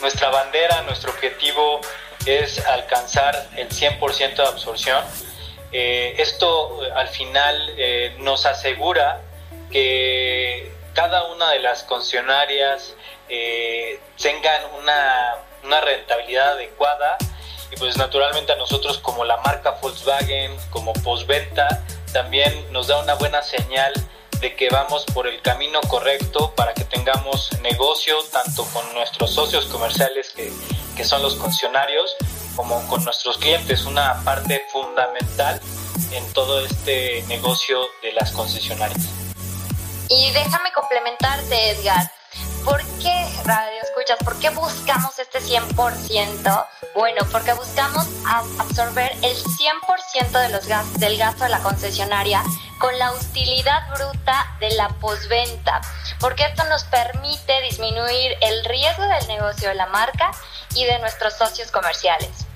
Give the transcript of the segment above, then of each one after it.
nuestra bandera, nuestro objetivo es alcanzar el 100% de absorción. Eh, esto al final eh, nos asegura que cada una de las concesionarias eh, tengan una, una rentabilidad adecuada y pues naturalmente a nosotros como la marca Volkswagen, como postventa, también nos da una buena señal de que vamos por el camino correcto para que tengamos negocio tanto con nuestros socios comerciales que, que son los concesionarios como con nuestros clientes, una parte fundamental en todo este negocio de las concesionarias. Y déjame complementarte, Edgar. ¿Por qué, Radio Escuchas, por qué buscamos este 100%? Bueno, porque buscamos absorber el 100% de los gastos, del gasto de la concesionaria con la utilidad bruta de la posventa, porque esto nos permite disminuir el riesgo del negocio de la marca y de nuestros socios comerciales.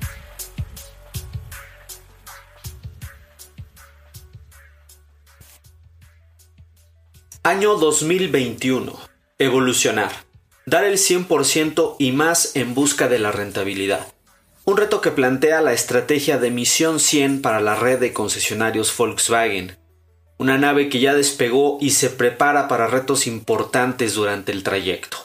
Año 2021 Evolucionar. Dar el 100% y más en busca de la rentabilidad. Un reto que plantea la estrategia de Misión 100 para la red de concesionarios Volkswagen. Una nave que ya despegó y se prepara para retos importantes durante el trayecto.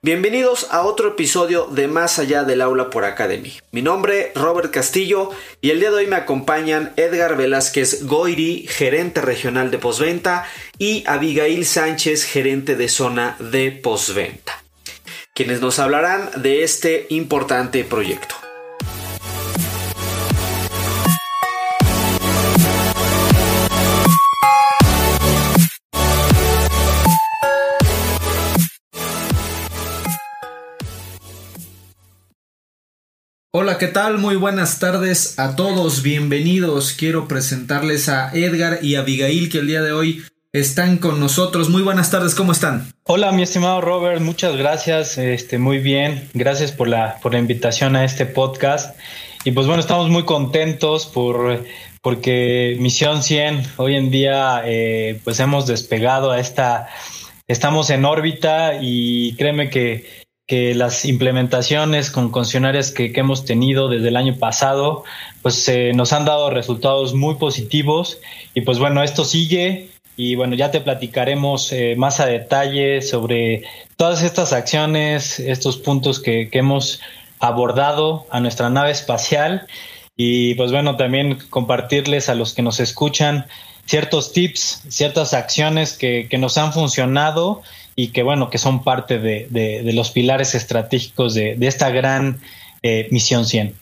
Bienvenidos a otro episodio de Más allá del aula por Academy. Mi nombre Robert Castillo y el día de hoy me acompañan Edgar Velázquez Goiri, gerente regional de postventa, y Abigail Sánchez, gerente de zona de postventa, quienes nos hablarán de este importante proyecto. Hola, ¿qué tal? Muy buenas tardes a todos, bienvenidos. Quiero presentarles a Edgar y Abigail que el día de hoy están con nosotros. Muy buenas tardes, ¿cómo están? Hola, mi estimado Robert, muchas gracias. Este, muy bien, gracias por la, por la invitación a este podcast. Y pues bueno, estamos muy contentos por porque Misión 100 hoy en día eh, pues hemos despegado a esta, estamos en órbita y créeme que que las implementaciones con concesionarias que, hemos tenido desde el año pasado, pues eh, nos han dado resultados muy positivos. Y pues bueno, esto sigue. Y bueno, ya te platicaremos eh, más a detalle sobre todas estas acciones, estos puntos que, que hemos abordado a nuestra nave espacial. Y pues bueno, también compartirles a los que nos escuchan ciertos tips, ciertas acciones que, que nos han funcionado y que bueno, que son parte de, los pilares estratégicos de, esta gran eh, misión 100.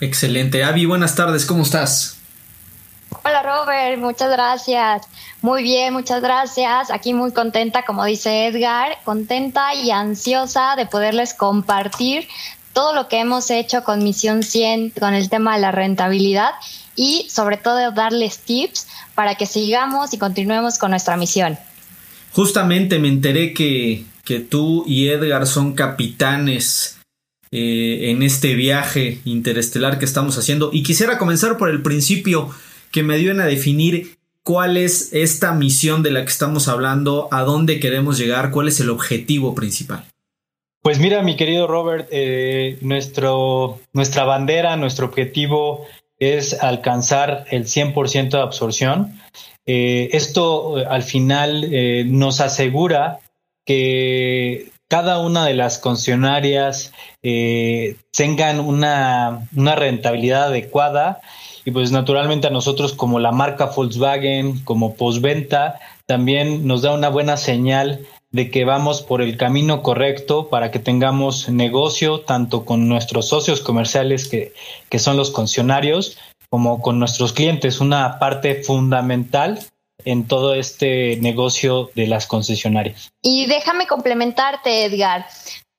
Excelente. Avi, buenas tardes, ¿cómo estás? Hola Robert, muchas gracias. Muy bien, muchas gracias. Aquí muy contenta, como dice Edgar, contenta y ansiosa de poderles compartir todo lo que hemos hecho con Misión 100, con el tema de la rentabilidad y sobre todo darles tips para que sigamos y continuemos con nuestra misión. Justamente me enteré que, tú y Edgar son capitanes eh, en este viaje interestelar que estamos haciendo y quisiera comenzar por el principio que me dio a definir cuál es esta misión de la que estamos hablando, a dónde queremos llegar, cuál es el objetivo principal. Pues mira, mi querido Robert, eh, nuestro, nuestra bandera, nuestro objetivo es alcanzar el 100% de absorción. Eh, esto eh, al final eh, nos asegura que cada una de las concesionarias tengan una, una, rentabilidad adecuada y pues naturalmente a nosotros como la marca Volkswagen, como postventa, también nos da una buena señal de que vamos por el camino correcto para que tengamos negocio tanto con nuestros socios comerciales que, que son los concesionarios como con nuestros clientes, una parte fundamental en todo este negocio de las concesionarias. Y déjame complementarte, Edgar.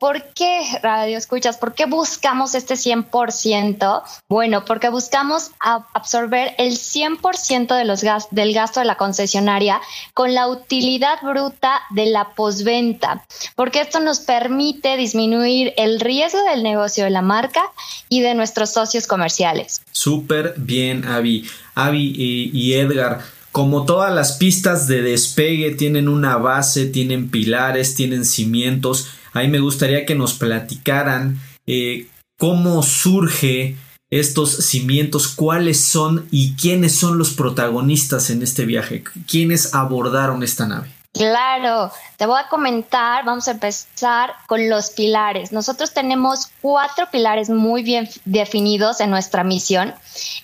¿Por qué, Radio Escuchas? ¿Por qué buscamos este 100%? Bueno, porque buscamos absorber el 100% de del gasto de la concesionaria con la utilidad bruta de la posventa, porque esto nos permite disminuir el riesgo del negocio de la marca y de nuestros socios comerciales. Súper bien, Avi. Avi y Edgar como todas las pistas de despegue tienen una base, tienen pilares, tienen cimientos, ahí me gustaría que nos platicaran eh, cómo surge estos cimientos, cuáles son y quiénes son los protagonistas en este viaje, quiénes abordaron esta nave. Claro, te voy a comentar, vamos a empezar con los pilares. Nosotros tenemos cuatro pilares muy bien definidos en nuestra misión.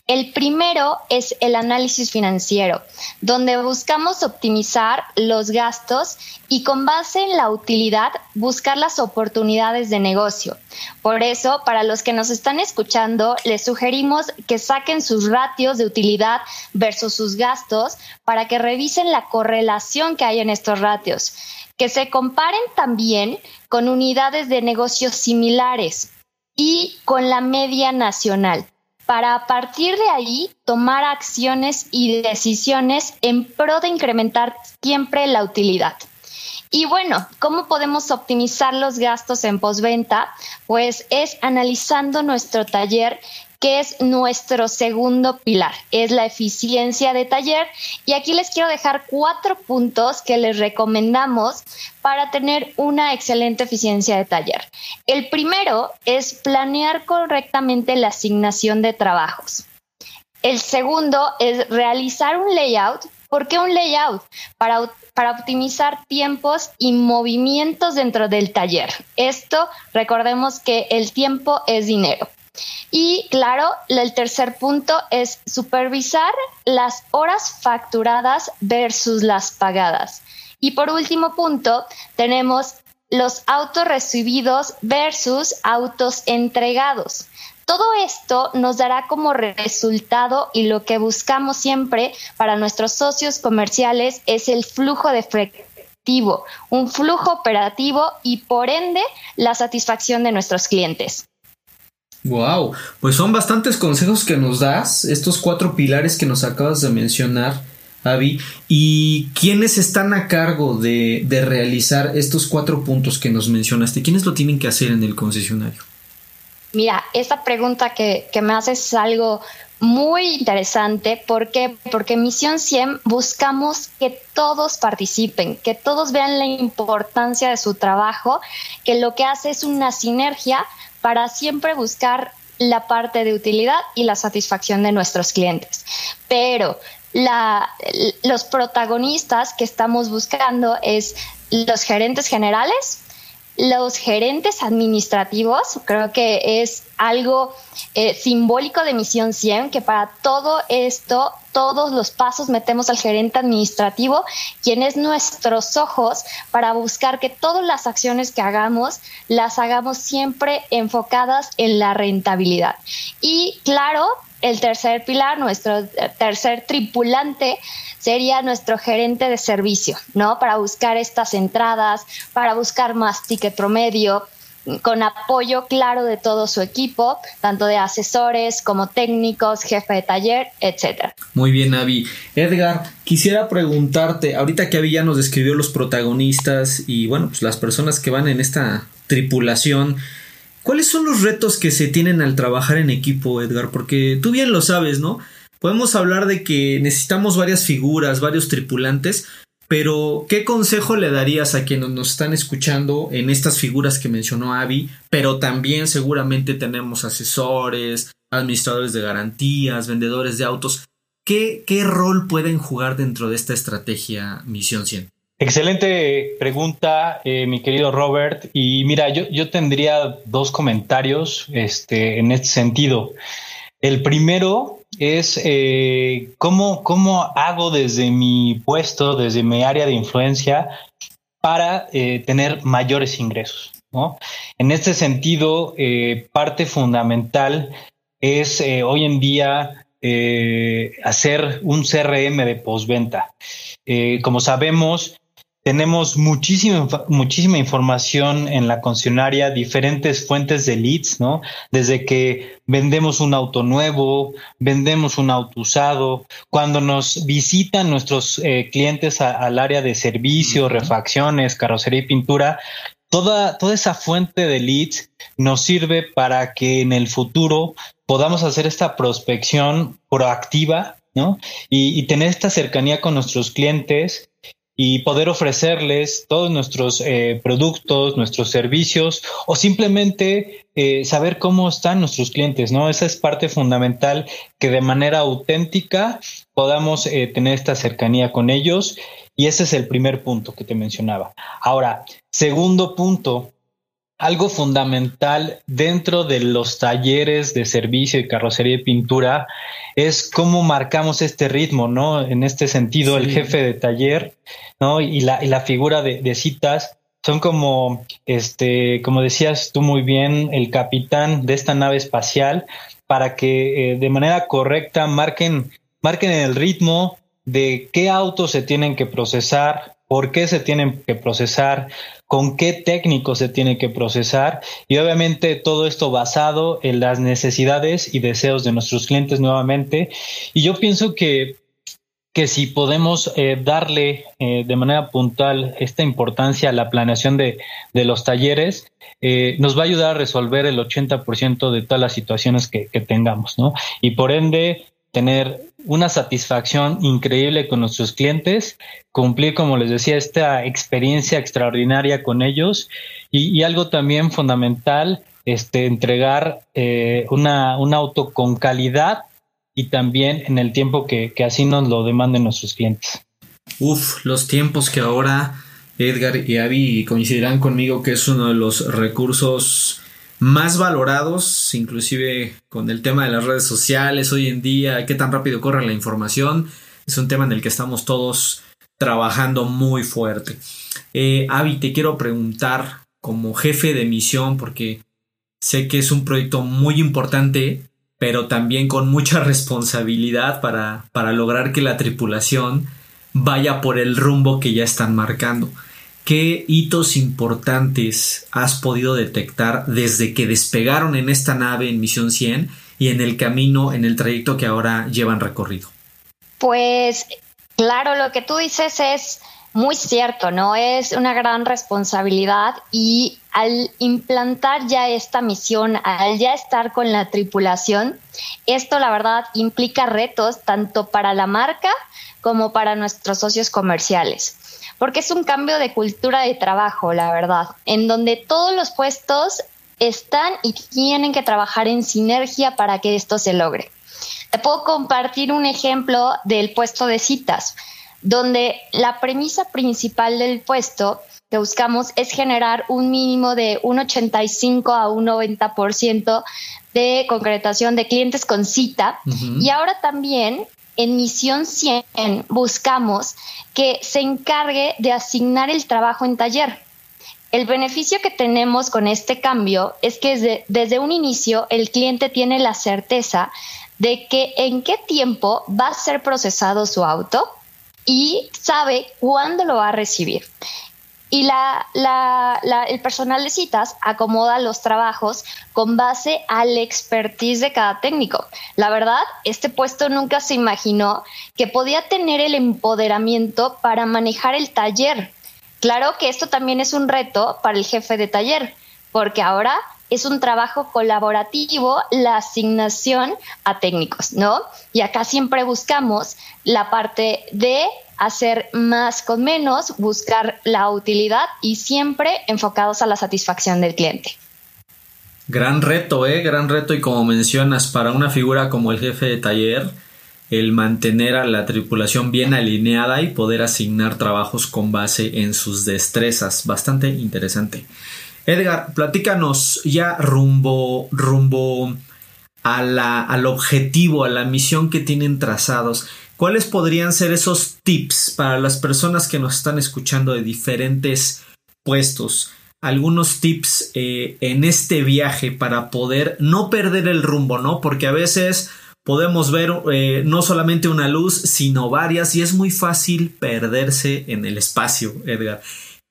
El primero es el análisis financiero, donde buscamos optimizar los gastos y con base en la utilidad buscar las oportunidades de negocio. Por eso, para los que nos están escuchando, les sugerimos que saquen sus ratios de utilidad versus sus gastos para que revisen la correlación que hay en estos ratios, que se comparen también con unidades de negocios similares y con la media nacional para a partir de ahí tomar acciones y decisiones en pro de incrementar siempre la utilidad. Y bueno, ¿cómo podemos optimizar los gastos en postventa? Pues es analizando nuestro taller que es nuestro segundo pilar, es la eficiencia de taller. Y aquí les quiero dejar cuatro puntos que les recomendamos para tener una excelente eficiencia de taller. El primero es planear correctamente la asignación de trabajos. El segundo es realizar un layout. ¿Por qué un layout? Para para optimizar tiempos y movimientos dentro del taller. Esto, recordemos que el tiempo es dinero. Y claro, el tercer punto es supervisar las horas facturadas versus las pagadas. Y por último punto, tenemos los autos recibidos versus autos entregados. Todo esto nos dará como resultado y lo que buscamos siempre para nuestros socios comerciales es el flujo de efectivo, un flujo operativo y por ende la satisfacción de nuestros clientes. Wow, pues son bastantes consejos que nos das, estos cuatro pilares que nos acabas de mencionar, Avi. ¿Y quiénes están a cargo de, de realizar estos cuatro puntos que nos mencionaste? ¿Quiénes lo tienen que hacer en el concesionario? Mira, esta pregunta que, me haces es algo muy interesante. ¿Por qué? Porque en Misión 100 buscamos que todos participen, que todos vean la importancia de su trabajo, que lo que hace es una sinergia para siempre buscar la parte de utilidad y la satisfacción de nuestros clientes. Pero la, los protagonistas que estamos buscando es los gerentes generales, los gerentes administrativos, creo que es algo eh, simbólico de Misión 100, que para todo esto, todos los pasos metemos al gerente administrativo, quien es nuestros ojos para buscar que todas las acciones que hagamos las hagamos siempre enfocadas en la rentabilidad. Y claro, el tercer pilar, nuestro tercer tripulante, sería nuestro gerente de servicio, ¿no? Para buscar estas entradas, para buscar más ticket promedio, con apoyo claro de todo su equipo, tanto de asesores como técnicos, jefe de taller, etcétera. Muy bien, Avi. Edgar, quisiera preguntarte, ahorita que Avi ya nos describió los protagonistas y bueno, pues las personas que van en esta tripulación, ¿Cuáles son los retos que se tienen al trabajar en equipo, Edgar? Porque tú bien lo sabes, ¿no? Podemos hablar de que necesitamos varias figuras, varios tripulantes, pero ¿qué consejo le darías a quienes nos están escuchando en estas figuras que mencionó Avi? Pero también seguramente tenemos asesores, administradores de garantías, vendedores de autos. ¿Qué, qué rol pueden jugar dentro de esta estrategia Misión 100? Excelente pregunta, eh, mi querido Robert. Y mira, yo, yo tendría dos comentarios este, en este sentido. El primero es eh, ¿cómo, cómo hago desde mi puesto, desde mi área de influencia, para eh, tener mayores ingresos. ¿no? En este sentido, parte fundamental es hoy en día hacer un CRM de postventa. como sabemos, tenemos muchísima, muchísima información en la concesionaria, diferentes fuentes de leads, ¿no? Desde que vendemos un auto nuevo, vendemos un auto usado, cuando nos visitan nuestros eh, clientes al área de servicio, refacciones, carrocería y pintura, toda, toda esa fuente de leads nos sirve para que en el futuro podamos hacer esta prospección proactiva, ¿no? Y, y tener esta cercanía con nuestros clientes y poder ofrecerles todos nuestros eh, productos, nuestros servicios o simplemente eh, saber cómo están nuestros clientes, ¿no? Esa es parte fundamental que de manera auténtica podamos eh, tener esta cercanía con ellos y ese es el primer punto que te mencionaba. Ahora, segundo punto, algo fundamental dentro de los talleres de servicio y carrocería y pintura es cómo marcamos este ritmo, ¿no? En este sentido, el jefe de taller, ¿no? Y la, y la figura de, citas son como, este, como decías tú muy bien, el capitán de esta nave espacial para que eh, de manera correcta marquen, marquen el ritmo de qué autos se tienen que procesar, por qué se tienen que procesar, con qué técnico se tiene que procesar y obviamente todo esto basado en las necesidades y deseos de nuestros clientes nuevamente. Y yo pienso que, que si podemos eh, darle eh, de manera puntual esta importancia a la planeación de, de los talleres, eh, nos va a ayudar a resolver el 80% de todas las situaciones que, que tengamos, ¿no? Y por ende, tener una satisfacción increíble con nuestros clientes, cumplir, como les decía, esta experiencia extraordinaria con ellos y, algo también fundamental, este, entregar eh, una, un auto con calidad y también en el tiempo que, que así nos lo demanden nuestros clientes. Uf, los tiempos que ahora Edgar y Avi coincidirán conmigo que es uno de los recursos más valorados, inclusive con el tema de las redes sociales hoy en día, qué tan rápido corre la información, es un tema en el que estamos todos trabajando muy fuerte. Eh, Avi, te quiero preguntar como jefe de misión, porque sé que es un proyecto muy importante, pero también con mucha responsabilidad para, para lograr que la tripulación vaya por el rumbo que ya están marcando. ¿Qué hitos importantes has podido detectar desde que despegaron en esta nave en Misión 100 y en el camino, en el trayecto que ahora llevan recorrido? Pues claro, lo que tú dices es muy cierto, ¿no? Es una gran responsabilidad y al implantar ya esta misión, al ya estar con la tripulación, esto la verdad implica retos tanto para la marca como para nuestros socios comerciales porque es un cambio de cultura de trabajo, la verdad, en donde todos los puestos están y tienen que trabajar en sinergia para que esto se logre. Te puedo compartir un ejemplo del puesto de citas, donde la premisa principal del puesto que buscamos es generar un mínimo de un 85 a un 90% de concretación de clientes con cita. Y ahora también en Misión 100 buscamos que se encargue de asignar el trabajo en taller. El beneficio que tenemos con este cambio es que desde, un inicio el cliente tiene la certeza de que en qué tiempo va a ser procesado su auto y sabe cuándo lo va a recibir y la, el personal de citas acomoda los trabajos con base al expertise de cada técnico. La verdad, este puesto nunca se imaginó que podía tener el empoderamiento para manejar el taller. Claro que esto también es un reto para el jefe de taller, porque ahora es un trabajo colaborativo la asignación a técnicos, ¿no? Y acá siempre buscamos la parte de hacer más con menos, buscar la utilidad y siempre enfocados a la satisfacción del cliente. Gran reto, ¿eh? Gran reto y como mencionas, para una figura como el jefe de taller, el mantener a la tripulación bien alineada y poder asignar trabajos con base en sus destrezas. Bastante interesante. Edgar, platícanos ya rumbo, rumbo a la, al objetivo, a la misión que tienen trazados. ¿Cuáles podrían ser esos tips para las personas que nos están escuchando de diferentes puestos? Algunos tips eh, en este viaje para poder no perder el rumbo, ¿no? Porque a veces podemos ver eh, no solamente una luz, sino varias y es muy fácil perderse en el espacio, Edgar.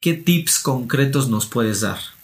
¿Qué tips concretos nos puedes dar?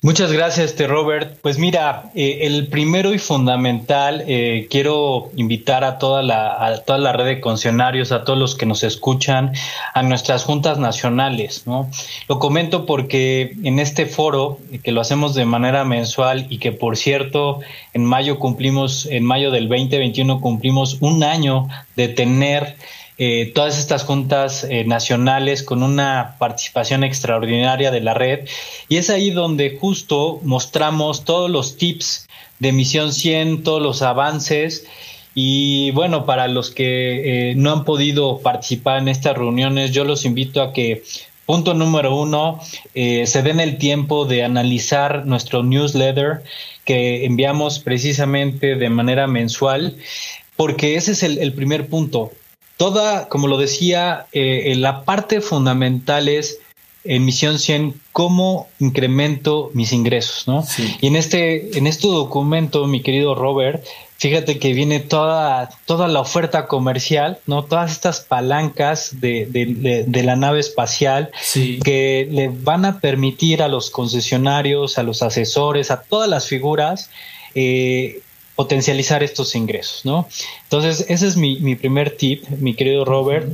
Muchas gracias, este Robert. Pues mira, eh, el primero y fundamental, eh, quiero invitar a toda, la, toda la red de concesionarios, a todos los que nos escuchan, a nuestras juntas nacionales, ¿no? Lo comento porque en este foro, que lo hacemos de manera mensual y que por cierto, en mayo cumplimos, en mayo del 2021 cumplimos un año de tener eh, todas estas juntas eh, nacionales con una participación extraordinaria de la red. Y es ahí donde justo mostramos todos los tips de Misión 100, todos los avances. Y bueno, para los que eh, no han podido participar en estas reuniones, yo los invito a que Punto número uno, se den el tiempo de analizar nuestro newsletter que enviamos precisamente de manera mensual, porque ese es el primer punto toda, como lo decía, eh, la parte fundamental es en Misión 100 cómo incremento mis ingresos, ¿no? Y en este, en este documento, mi querido Robert, fíjate que viene toda, toda la oferta comercial, ¿no? Todas estas palancas de, de, la nave espacial que le van a permitir a los concesionarios, a los asesores, a todas las figuras, eh, potencializar estos ingresos, ¿no? Entonces, ese es mi, primer tip, mi querido Robert.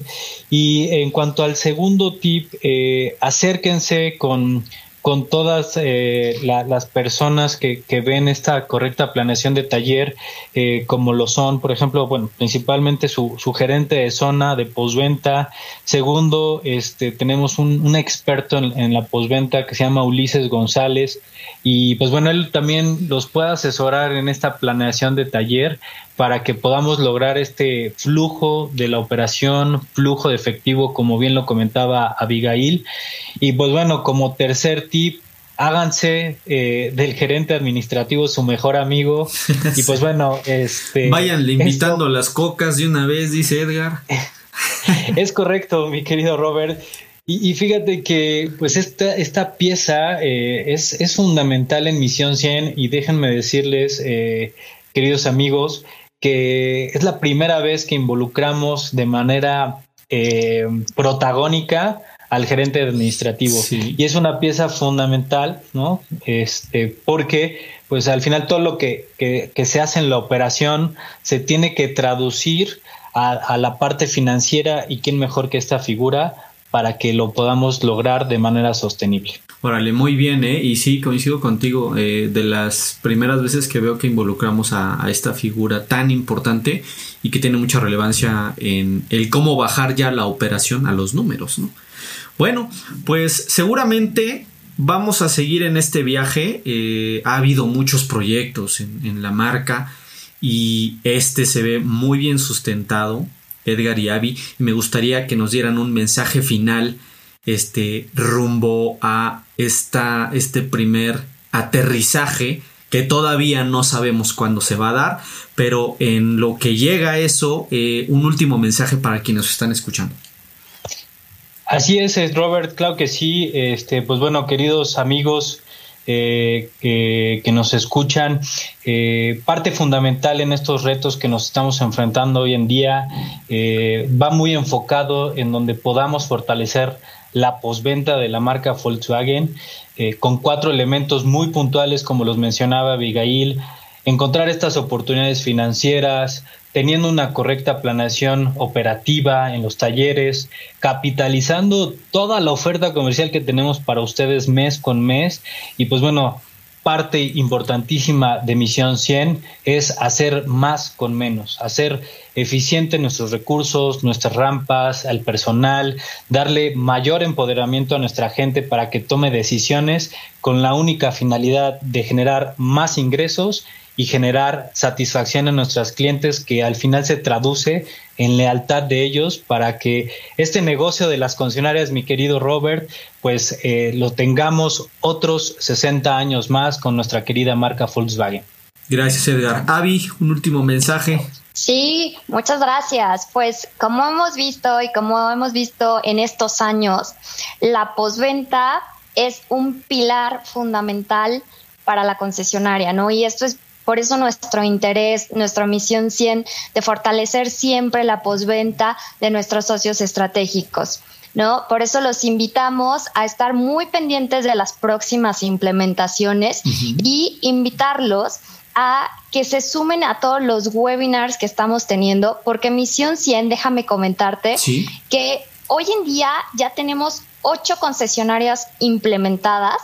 Y en cuanto al segundo tip, eh, acérquense con con todas eh, las personas que, ven esta correcta planeación de taller, eh, como lo son, por ejemplo, bueno, principalmente su, gerente de zona de posventa. Segundo, este, tenemos un, experto en, en, la posventa que se llama Ulises González y pues bueno, él también los puede asesorar en esta planeación de taller para que podamos lograr este flujo de la operación, flujo de efectivo, como bien lo comentaba Abigail. Y pues bueno, como tercer tip, háganse eh, del gerente administrativo su mejor amigo. Y pues bueno, este. Váyanle invitando las cocas de una vez, dice Edgar. es correcto, mi querido Robert. Y, fíjate que pues esta, esta pieza eh, es, es, fundamental en Misión 100 y déjenme decirles, eh, queridos amigos, que es la primera vez que involucramos de manera eh, protagónica al gerente administrativo. Y es una pieza fundamental, ¿no? Este, porque, pues al final todo lo que, que, se hace en la operación se tiene que traducir a, a, la parte financiera y quién mejor que esta figura para que lo podamos lograr de manera sostenible. Órale, muy bien, ¿eh? Y sí, coincido contigo, eh, de las primeras veces que veo que involucramos a, esta figura tan importante y que tiene mucha relevancia en el cómo bajar ya la operación a los números, ¿no? Bueno, pues seguramente vamos a seguir en este viaje. Eh, ha habido muchos proyectos en, la marca y este se ve muy bien sustentado Edgar y Abby. me gustaría que nos dieran un mensaje final este, rumbo a esta, este primer aterrizaje que todavía no sabemos cuándo se va a dar, pero en lo que llega a eso, eh, un último mensaje para quienes están escuchando. Así es, Robert, claro que sí. Este, pues bueno, queridos amigos, eh, que, nos escuchan. Eh, parte fundamental en estos retos que nos estamos enfrentando hoy en día va muy enfocado en donde podamos fortalecer la posventa de la marca Volkswagen con cuatro elementos muy puntuales como los mencionaba Abigail, encontrar estas oportunidades financieras, teniendo una correcta planeación operativa en los talleres, capitalizando toda la oferta comercial que tenemos para ustedes mes con mes. Y pues bueno, parte importantísima de Misión 100 es hacer más con menos, hacer eficiente nuestros recursos, nuestras rampas, al personal, darle mayor empoderamiento a nuestra gente para que tome decisiones con la única finalidad de generar más ingresos y generar satisfacción en nuestros clientes que al final se traduce en lealtad de ellos para que este negocio de las concesionarias, mi querido Robert, pues eh, lo tengamos otros 60 años más con nuestra querida marca Volkswagen. Gracias Edgar. Avi, un último mensaje. Sí, muchas gracias. Pues como hemos visto y como hemos visto en estos años, la posventa es un pilar fundamental para la concesionaria, ¿no? Y esto es por eso nuestro interés, nuestra misión 100 de fortalecer siempre la posventa de nuestros socios estratégicos. ¿No? Por eso los invitamos a estar muy pendientes de las próximas implementaciones y invitarlos a que se sumen a todos los webinars que estamos teniendo, porque Misión 100, déjame comentarte que hoy en día ya tenemos ocho concesionarias implementadas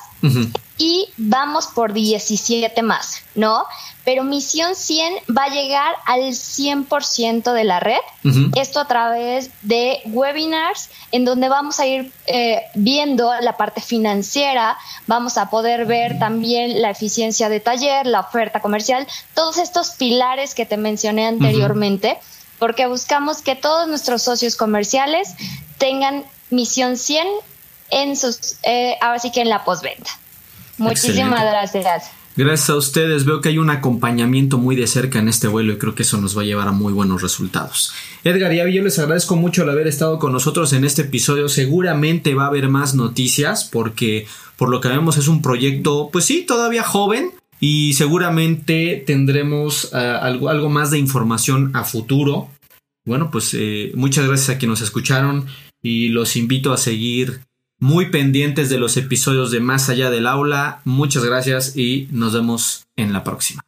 y vamos por 17 más, ¿no? Pero Misión 100 va a llegar al 100% de la red. Esto a través de webinars en donde vamos a ir eh, viendo la parte financiera, vamos a poder ver también la eficiencia de taller, la oferta comercial, todos estos pilares que te mencioné anteriormente, porque buscamos que todos nuestros socios comerciales tengan Misión 100 en sus, eh, ahora sí que en la postventa. Muchísimas gracias. Gracias a ustedes, veo que hay un acompañamiento muy de cerca en este vuelo y creo que eso nos va a llevar a muy buenos resultados. Edgar y Avi, yo les agradezco mucho el haber estado con nosotros en este episodio. Seguramente va a haber más noticias porque por lo que vemos es un proyecto, pues sí, todavía joven y seguramente tendremos eh, algo, algo más de información a futuro. Bueno, pues eh, muchas gracias a quienes nos escucharon y los invito a seguir muy pendientes de los episodios de Más allá del aula. Muchas gracias y nos vemos en la próxima.